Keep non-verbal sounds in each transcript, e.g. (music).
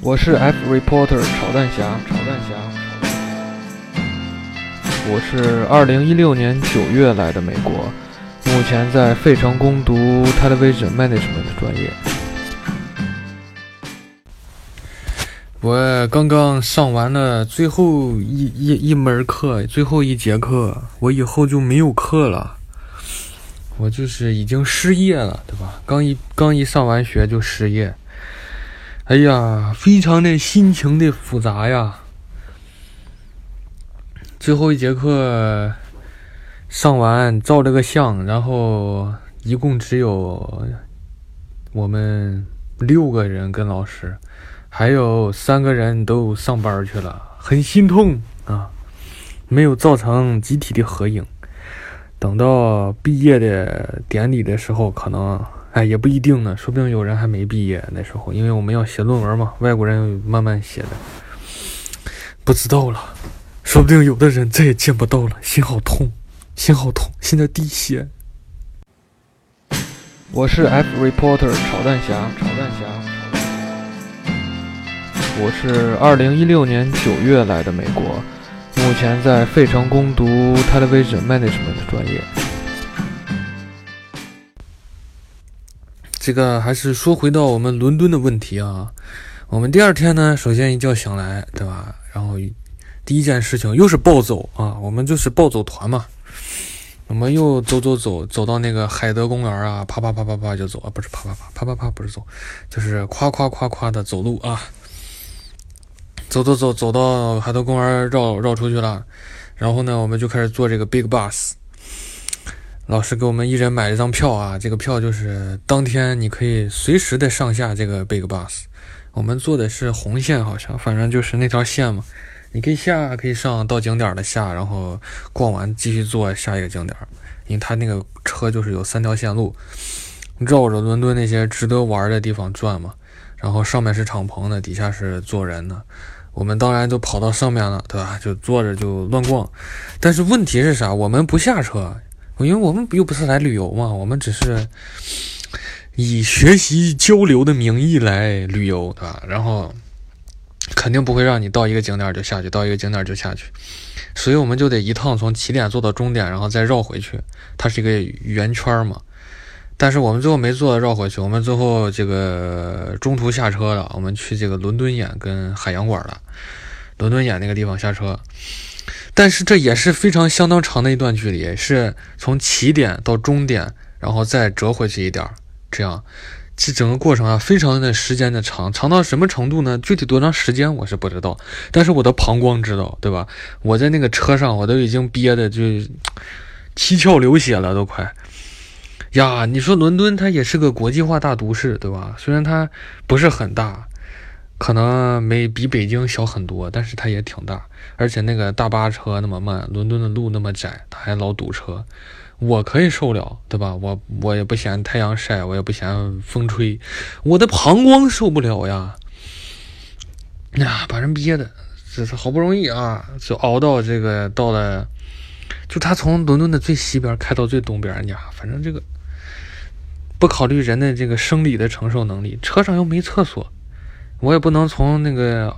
我是 F reporter 炒蛋侠，炒蛋侠，我是二零一六年九月来的美国，目前在费城攻读 television management 的专业。我刚刚上完了最后一一一门课，最后一节课，我以后就没有课了。我就是已经失业了，对吧？刚一刚一上完学就失业。哎呀，非常的心情的复杂呀。最后一节课上完，照了个相，然后一共只有我们六个人跟老师，还有三个人都上班去了，很心痛啊，没有造成集体的合影。等到毕业的典礼的时候，可能。哎，也不一定呢，说不定有人还没毕业那时候，因为我们要写论文嘛，外国人慢慢写的，不知道了，说不定有的人再也见不到了，心好痛，心好痛，现在滴血。我是 F reporter 炒蛋侠，炒蛋侠。我是二零一六年九月来的美国，目前在费城攻读 television management 专业。这个还是说回到我们伦敦的问题啊，我们第二天呢，首先一觉醒来，对吧？然后第一件事情又是暴走啊，我们就是暴走团嘛，我们又走走走，走到那个海德公园啊，啪啪啪啪啪就走啊，不是啪啪啪啪啪啪不是走，就是夸夸夸夸的走路啊，走走走走到海德公园绕绕出去了，然后呢，我们就开始坐这个 big bus。老师给我们一人买了一张票啊，这个票就是当天你可以随时的上下这个 big bus。我们坐的是红线，好像反正就是那条线嘛，你可以下可以上到景点的下，然后逛完继续坐下一个景点。因为它那个车就是有三条线路，绕着伦敦那些值得玩的地方转嘛。然后上面是敞篷的，底下是坐人的。我们当然都跑到上面了，对吧？就坐着就乱逛。但是问题是啥？我们不下车。因为我们又不是来旅游嘛，我们只是以学习交流的名义来旅游，对吧？然后肯定不会让你到一个景点就下去，到一个景点就下去，所以我们就得一趟从起点坐到终点，然后再绕回去。它是一个圆圈嘛。但是我们最后没坐绕回去，我们最后这个中途下车了，我们去这个伦敦眼跟海洋馆了。伦敦眼那个地方下车。但是这也是非常相当长的一段距离，是从起点到终点，然后再折回去一点儿，这样，这整个过程啊，非常的时间的长，长到什么程度呢？具体多长时间我是不知道，但是我的膀胱知道，对吧？我在那个车上，我都已经憋的就七窍流血了，都快呀！你说伦敦它也是个国际化大都市，对吧？虽然它不是很大。可能没比北京小很多，但是它也挺大，而且那个大巴车那么慢，伦敦的路那么窄，它还老堵车。我可以受了，对吧？我我也不嫌太阳晒，我也不嫌风吹，我的膀胱受不了呀！呀，把人憋的，这是好不容易啊，就熬到这个到了，就他从伦敦的最西边开到最东边，呀，反正这个不考虑人的这个生理的承受能力，车上又没厕所。我也不能从那个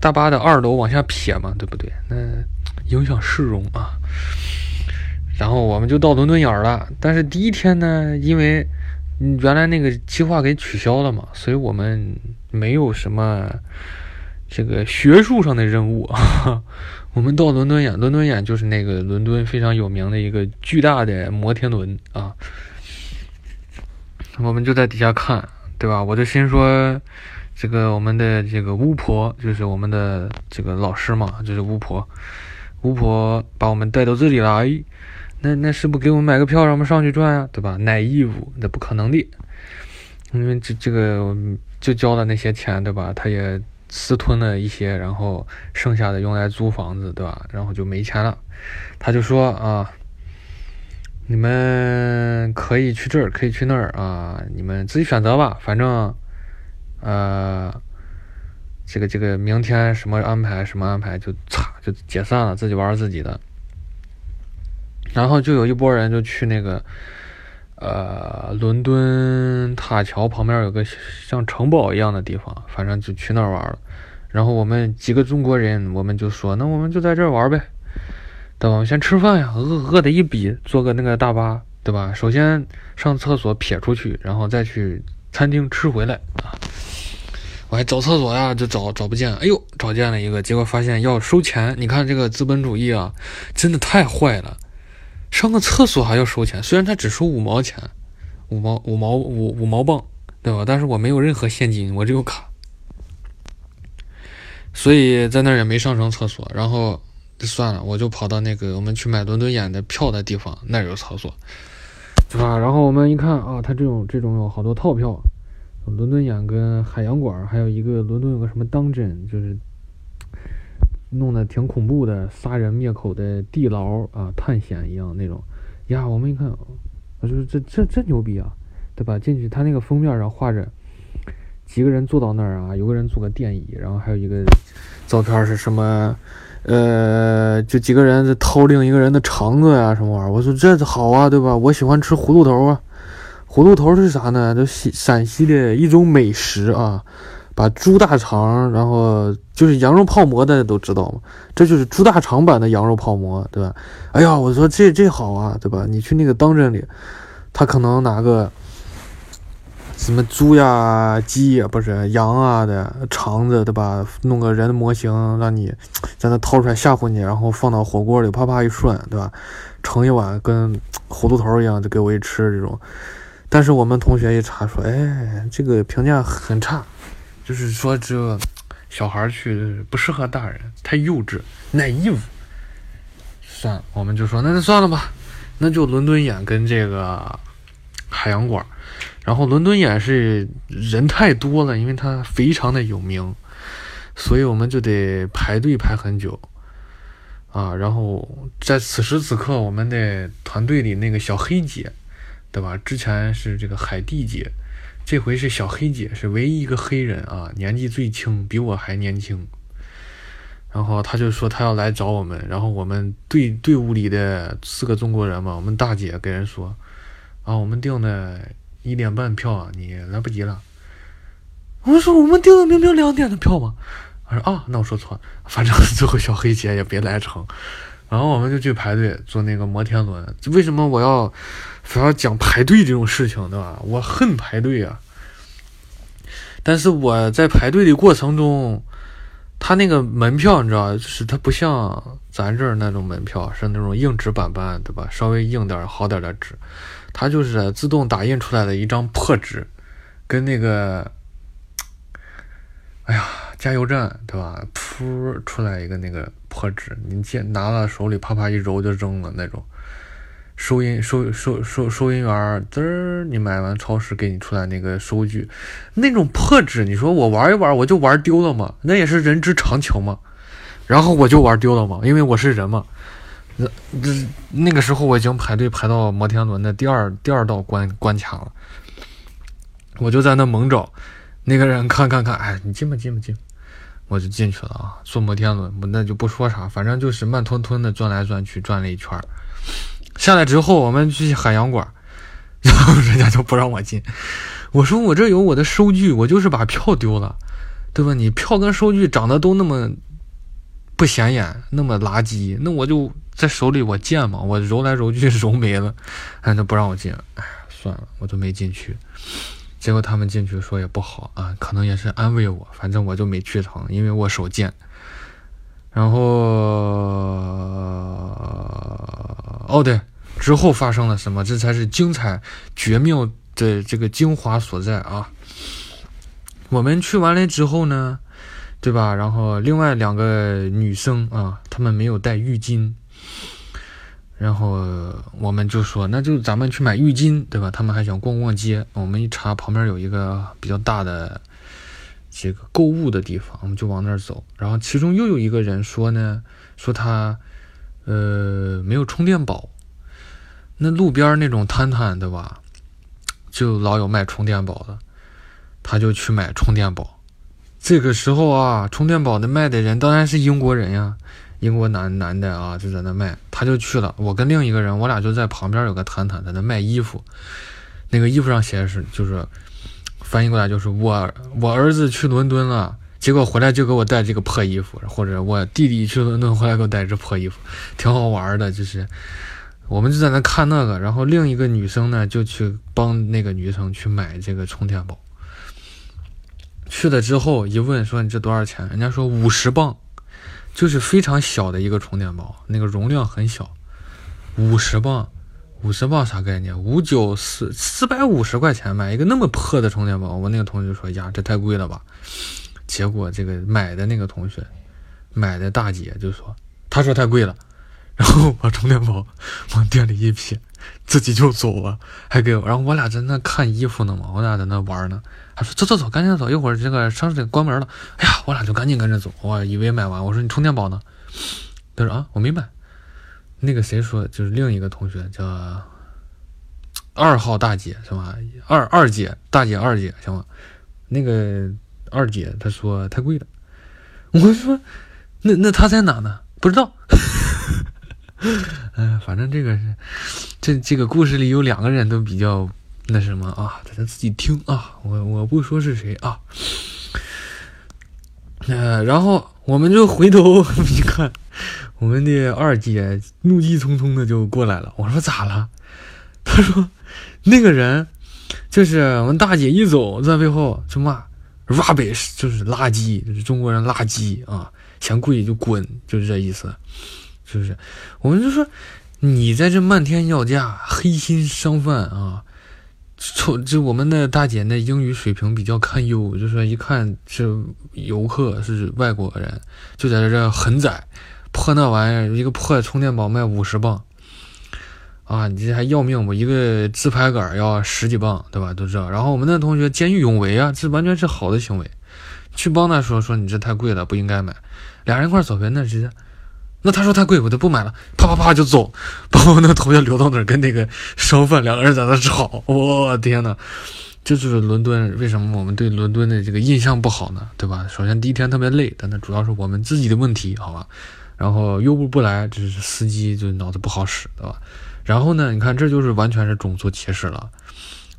大巴的二楼往下撇嘛，对不对？那影响市容啊。然后我们就到伦敦眼了，但是第一天呢，因为原来那个计划给取消了嘛，所以我们没有什么这个学术上的任务。(laughs) 我们到伦敦眼，伦敦眼就是那个伦敦非常有名的一个巨大的摩天轮啊。我们就在底下看，对吧？我就心说。这个我们的这个巫婆就是我们的这个老师嘛，就是巫婆，巫婆把我们带到这里来，那那是不给我们买个票让我们上去转呀，对吧？奶义务那不可能的，因为这这个就交了那些钱，对吧？他也私吞了一些，然后剩下的用来租房子，对吧？然后就没钱了，他就说啊，你们可以去这儿，可以去那儿啊，你们自己选择吧，反正。呃，这个这个明天什么安排什么安排就擦就解散了，自己玩自己的。然后就有一波人就去那个呃，伦敦塔桥旁边有个像城堡一样的地方，反正就去那儿玩了。然后我们几个中国人，我们就说，那我们就在这儿玩呗，对吧？先吃饭呀，饿饿的一逼，坐个那个大巴，对吧？首先上厕所撇出去，然后再去餐厅吃回来啊。我还找厕所呀，就找找不见，哎呦，找见了一个，结果发现要收钱。你看这个资本主义啊，真的太坏了，上个厕所还要收钱，虽然他只收五毛钱，五毛五毛五五毛镑，对吧？但是我没有任何现金，我只有卡。所以在那儿也没上成厕所，然后算了，我就跑到那个我们去买伦敦眼的票的地方，那儿有厕所，对吧？然后我们一看啊，他这种这种有好多套票，伦敦眼跟海洋馆，还有一个伦敦有个什么当真，就是弄得挺恐怖的，杀人灭口的地牢啊，探险一样那种。呀，我们一看，我说这这这牛逼啊，对吧？进去他那个封面上画着。几个人坐到那儿啊？有个人坐个电椅，然后还有一个照片是什么？呃，就几个人在掏另一个人的肠子呀，什么玩意儿？我说这好啊，对吧？我喜欢吃葫芦头啊。葫芦头是啥呢？这西陕西的一种美食啊，把猪大肠，然后就是羊肉泡馍，大家都知道嘛。这就是猪大肠版的羊肉泡馍，对吧？哎呀，我说这这好啊，对吧？你去那个当镇里，他可能拿个。什么猪呀、鸡呀，不是羊啊的肠子，对吧？弄个人的模型，让你在那掏出来吓唬你，然后放到火锅里啪啪一涮，对吧？盛一碗跟葫芦头一样，就给我一吃这种。但是我们同学一查说，哎，这个评价很差，就是说这小孩去不适合大人，太幼稚、naive。算了，我们就说那就算了吧，那就伦敦眼跟这个海洋馆。然后伦敦眼是人太多了，因为它非常的有名，所以我们就得排队排很久啊。然后在此时此刻，我们的团队里那个小黑姐，对吧？之前是这个海蒂姐，这回是小黑姐，是唯一一个黑人啊，年纪最轻，比我还年轻。然后他就说他要来找我们，然后我们队队伍里的四个中国人嘛，我们大姐跟人说啊，我们订的。一点半票，你来不及了。我说我们订的明明两点的票嘛。他说啊，那我说错了，反正 (laughs) 最后小黑姐也别来成。然后我们就去排队坐那个摩天轮。为什么我要非要讲排队这种事情，对吧？我恨排队啊。但是我在排队的过程中，他那个门票你知道，就是它不像咱这儿那种门票是那种硬纸板板，对吧？稍微硬点好点的纸。它就是自动打印出来的一张破纸，跟那个，哎呀，加油站对吧？噗出来一个那个破纸，你见拿了手里啪啪一揉就扔了那种。收银收收收收银员儿滋儿，你买完超市给你出来那个收据，那种破纸，你说我玩一玩我就玩丢了嘛？那也是人之常情嘛。然后我就玩丢了嘛，因为我是人嘛。那那那个时候我已经排队排到摩天轮的第二第二道关关卡了，我就在那猛找，那个人看看看，哎，你进吧进吧进，我就进去了啊，坐摩天轮，那就不说啥，反正就是慢吞吞的转来转去，转了一圈儿下来之后我们去海洋馆，然后人家就不让我进，我说我这有我的收据，我就是把票丢了，对吧？你票跟收据长得都那么不显眼，那么垃圾，那我就。在手里我贱嘛，我揉来揉去揉没了，哎，(laughs) 那不让我进，哎，算了，我就没进去。结果他们进去说也不好啊，可能也是安慰我，反正我就没去成，因为我手贱。然后，哦对，之后发生了什么？这才是精彩绝妙的这个精华所在啊！我们去完了之后呢，对吧？然后另外两个女生啊，她们没有带浴巾。然后我们就说，那就咱们去买浴巾，对吧？他们还想逛逛街。我们一查，旁边有一个比较大的这个购物的地方，我们就往那儿走。然后其中又有一个人说呢，说他呃没有充电宝。那路边那种摊摊，对吧？就老有卖充电宝的，他就去买充电宝。这个时候啊，充电宝的卖的人当然是英国人呀。英国男男的啊，就在那卖，他就去了。我跟另一个人，我俩就在旁边有个摊摊，在那卖衣服。那个衣服上写的是，就是翻译过来就是我我儿子去伦敦了，结果回来就给我带这个破衣服，或者我弟弟去伦敦回来给我带这破衣服，挺好玩的。就是我们就在那看那个，然后另一个女生呢就去帮那个女生去买这个充电宝。去了之后一问说你这多少钱？人家说五十磅，就是非常小的一个充电宝，那个容量很小，五十磅。五十磅啥概念？五九四四百五十块钱买一个那么破的充电宝，我那个同学说：“呀，这太贵了吧。”结果这个买的那个同学，买的大姐就说：“他说太贵了。”然后把充电宝往店里一撇，自己就走了，还给我。然后我俩在那看衣服呢嘛，我俩在那玩呢。他说：“走走走，赶紧走，一会儿这个商店关门了。”哎呀，我俩就赶紧跟着走。我以为买完，我说：“你充电宝呢？”他说：“啊，我没买。”那个谁说，就是另一个同学叫二号大姐是吧？二二姐大姐二姐行吗？那个二姐她说太贵了。我说那那他在哪呢？不知道。(laughs) 嗯，反正这个是这这个故事里有两个人都比较那什么啊，大家自己听啊，我我不说是谁啊。呃，然后我们就回头 (laughs) 一看。我们的二姐怒气冲冲的就过来了，我说咋了？(laughs) 她说那个人就是我们大姐一走在背后就骂 rubbish，就是垃圾，就是中国人垃圾啊，嫌贵就滚，就是这意思，是不是？我们就说你在这漫天要价，黑心商贩啊，从就我们的大姐那英语水平比较堪忧，就说一看是游客是外国人，就在这很宰。破那玩意儿，一个破充电宝卖五十磅，啊，你这还要命不？一个自拍杆要十几磅，对吧？都知道。然后我们那同学见义勇为啊，这完全是好的行为，去帮他说说你这太贵了，不应该买。俩人一块走呗，那直接，那他说太贵，我就不买了，啪啪啪就走，(laughs) 把我那个同学留到那儿跟那个商贩两个人在那吵。我天呐，这就是伦敦，为什么我们对伦敦的这个印象不好呢？对吧？首先第一天特别累，但那主要是我们自己的问题，好吧？然后优步不来，这是司机就脑子不好使，对吧？然后呢，你看这就是完全是种族歧视了。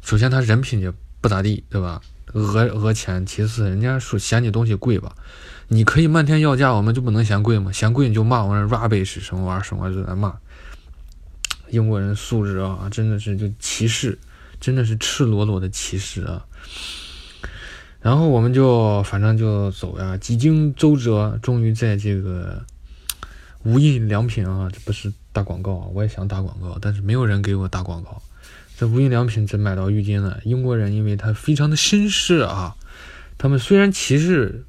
首先他人品也不咋地，对吧？讹讹钱。其次，人家说嫌你东西贵吧，你可以漫天要价，我们就不能嫌贵吗？嫌贵你就骂我们 rubbish 什么玩意儿什么就在骂。英国人素质啊，真的是就歧视，真的是赤裸裸的歧视啊。然后我们就反正就走呀，几经周折，终于在这个。无印良品啊，这不是打广告啊，我也想打广告，但是没有人给我打广告。在无印良品只买到浴巾了。英国人因为他非常的绅士啊，他们虽然歧视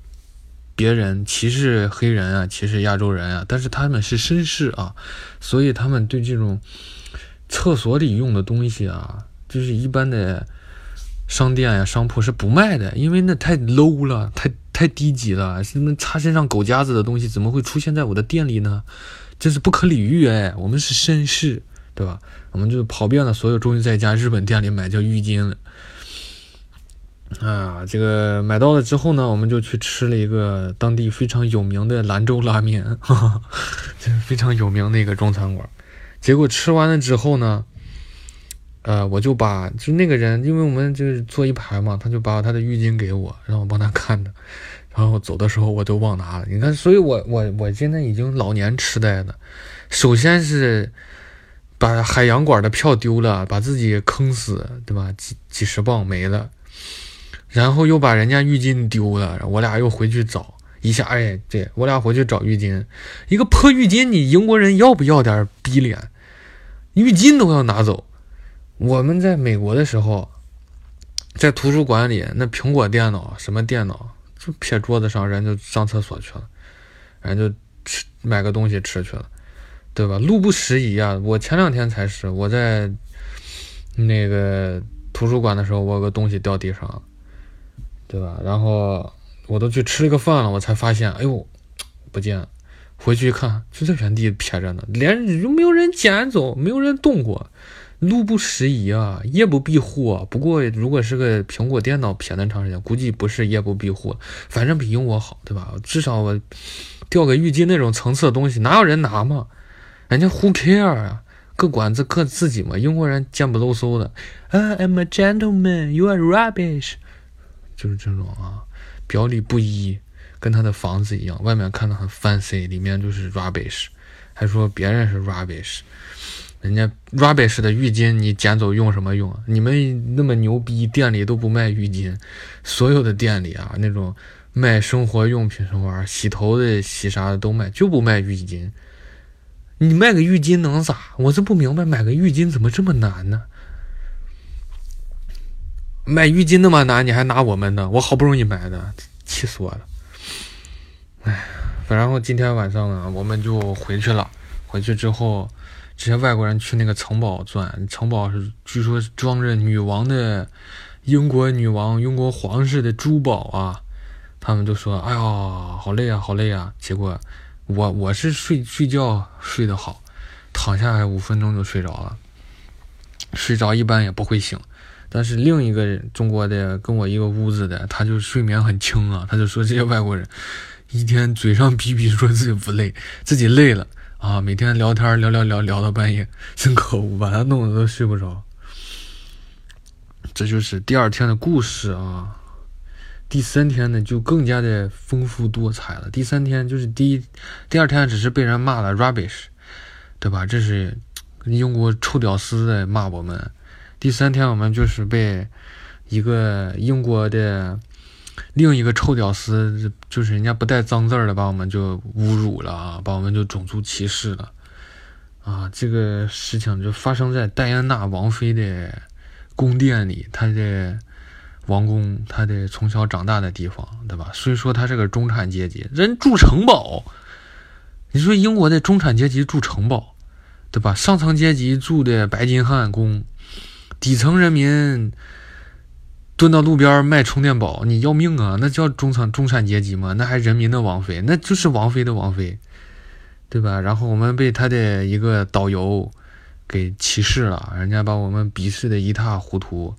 别人、歧视黑人啊、歧视亚洲人啊，但是他们是绅士啊，所以他们对这种厕所里用的东西啊，就是一般的商店呀、商铺是不卖的，因为那太 low 了，太。太低级了！什么擦身上狗夹子的东西怎么会出现在我的店里呢？真是不可理喻哎！我们是绅士，对吧？我们就跑遍了所有，终于在一家日本店里买叫浴巾了。啊，这个买到了之后呢，我们就去吃了一个当地非常有名的兰州拉面，哈哈，这是非常有名的一个中餐馆。结果吃完了之后呢，呃，我就把就那个人，因为我们就是坐一排嘛，他就把他的浴巾给我，让我帮他看的。然后走的时候我都忘拿了，你看，所以我我我现在已经老年痴呆了。首先是把海洋馆的票丢了，把自己坑死，对吧？几几十磅没了，然后又把人家浴巾丢了，我俩又回去找一下，哎，对我俩回去找浴巾，一个破浴巾，你英国人要不要点逼脸？浴巾都要拿走。我们在美国的时候，在图书馆里，那苹果电脑什么电脑？就撇桌子上，人就上厕所去了，人就吃买个东西吃去了，对吧？路不拾遗啊！我前两天才是我在那个图书馆的时候，我有个东西掉地上了，对吧？然后我都去吃了个饭了，我才发现，哎呦，不见了！回去一看，就在原地撇着呢，连就没有人捡走，没有人动过，路不拾遗啊，夜不闭户啊。不过如果是个苹果电脑撇那长时间，估计不是夜不闭户，反正比用我好，对吧？至少我掉个浴巾那种层次的东西，哪有人拿嘛？人家 who care 啊？各管自各自己嘛。英国人贱不露嗖的啊，I'm a gentleman, you are rubbish，就是这种啊，表里不一，跟他的房子一样，外面看的很 fancy，里面就是 rubbish，还说别人是 rubbish。人家 rubbish 的浴巾你捡走用什么用？你们那么牛逼，店里都不卖浴巾，所有的店里啊，那种卖生活用品什么玩意儿，洗头的、洗啥的都卖，就不卖浴巾。你卖个浴巾能咋？我是不明白，买个浴巾怎么这么难呢？买浴巾那么难，你还拿我们的？我好不容易买的，气死我了！哎，然后今天晚上呢，我们就回去了。回去之后。这些外国人去那个城堡转，城堡是据说装着女王的英国女王、英国皇室的珠宝啊。他们都说：“哎呀，好累啊，好累啊！”结果我我是睡睡觉睡得好，躺下来五分钟就睡着了。睡着一般也不会醒，但是另一个中国的跟我一个屋子的，他就睡眠很轻啊。他就说这些外国人一天嘴上逼逼说自己不累，自己累了。啊，每天聊天聊聊聊聊到半夜，真可恶，把他弄得都睡不着。这就是第二天的故事啊。第三天呢，就更加的丰富多彩了。第三天就是第一，第二天只是被人骂了 rubbish，对吧？这是英国臭屌丝在骂我们。第三天我们就是被一个英国的。另一个臭屌丝，就是人家不带脏字儿的，把我们就侮辱了啊，把我们就种族歧视了啊！这个事情就发生在戴安娜王妃的宫殿里，她的王宫，她的从小长大的地方，对吧？虽说她是个中产阶级，人住城堡。你说英国的中产阶级住城堡，对吧？上层阶级住的白金汉宫，底层人民。蹲到路边卖充电宝，你要命啊！那叫中产中产阶级吗？那还人民的王妃，那就是王妃的王妃，对吧？然后我们被他的一个导游给歧视了，人家把我们鄙视的一塌糊涂，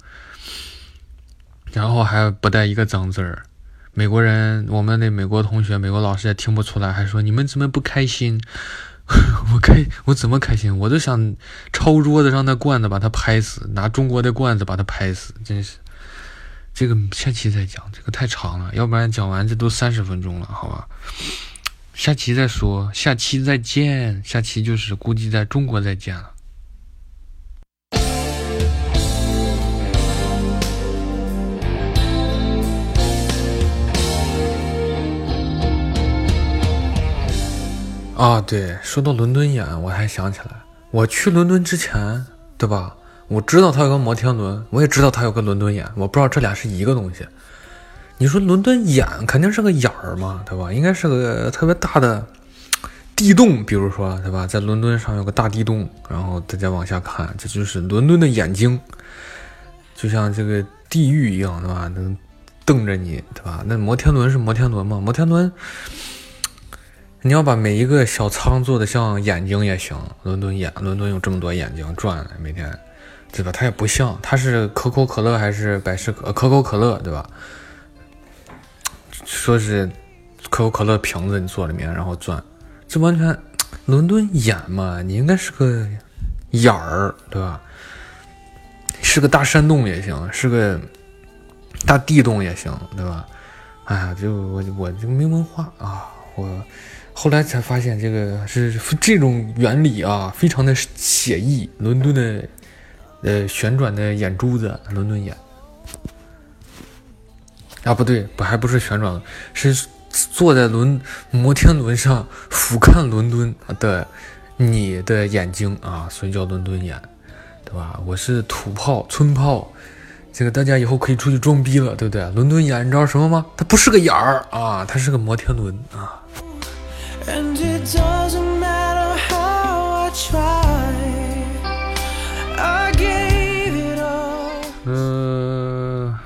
然后还不带一个脏字儿。美国人，我们的美国同学、美国老师也听不出来，还说你们怎么不开心？(laughs) 我开，我怎么开心？我都想抄桌子上那罐子把它拍死，拿中国的罐子把它拍死，真是。这个下期再讲，这个太长了，要不然讲完这都三十分钟了，好吧？下期再说，下期再见，下期就是估计在中国再见了。啊，对，说到伦敦眼，我还想起来，我去伦敦之前，对吧？我知道它有个摩天轮，我也知道它有个伦敦眼，我不知道这俩是一个东西。你说伦敦眼肯定是个眼儿嘛，对吧？应该是个特别大的地洞，比如说，对吧？在伦敦上有个大地洞，然后大家往下看，这就是伦敦的眼睛，就像这个地狱一样，对吧？能瞪着你，对吧？那摩天轮是摩天轮吗？摩天轮，你要把每一个小仓做的像眼睛也行。伦敦眼，伦敦有这么多眼睛转，每天。对吧？它也不像，它是可口可乐还是百事可可口可乐，对吧？说是可口可乐瓶子你坐里面，然后转，这完全伦敦眼嘛？你应该是个眼儿，对吧？是个大山洞也行，是个大地洞也行，对吧？哎呀，就我我就没文化啊！我后来才发现这个是这种原理啊，非常的写意，伦敦的。呃，旋转的眼珠子，伦敦眼啊，不对，不还不是旋转，是坐在轮摩天轮上俯瞰伦敦的你的眼睛啊，所以叫伦敦眼，对吧？我是土炮、村炮，这个大家以后可以出去装逼了，对不对？伦敦眼，你知道什么吗？它不是个眼儿啊，它是个摩天轮啊。And it doesn't matter how i try i gave it all 嗯，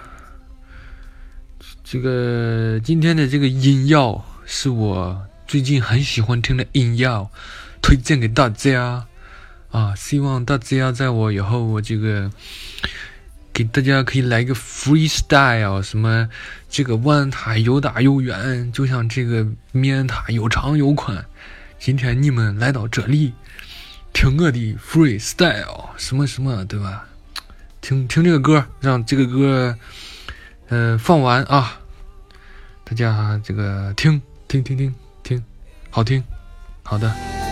这个今天的这个音药是我最近很喜欢听的音药，推荐给大家啊，希望大家在我以后我这个。给大家可以来个 freestyle，什么这个弯塔又大又远，就像这个面塔又长又宽。今天你们来到这里，听我的 freestyle，什么什么，对吧？听听这个歌，让这个歌，呃，放完啊，大家这个听听听听听，好听，好的。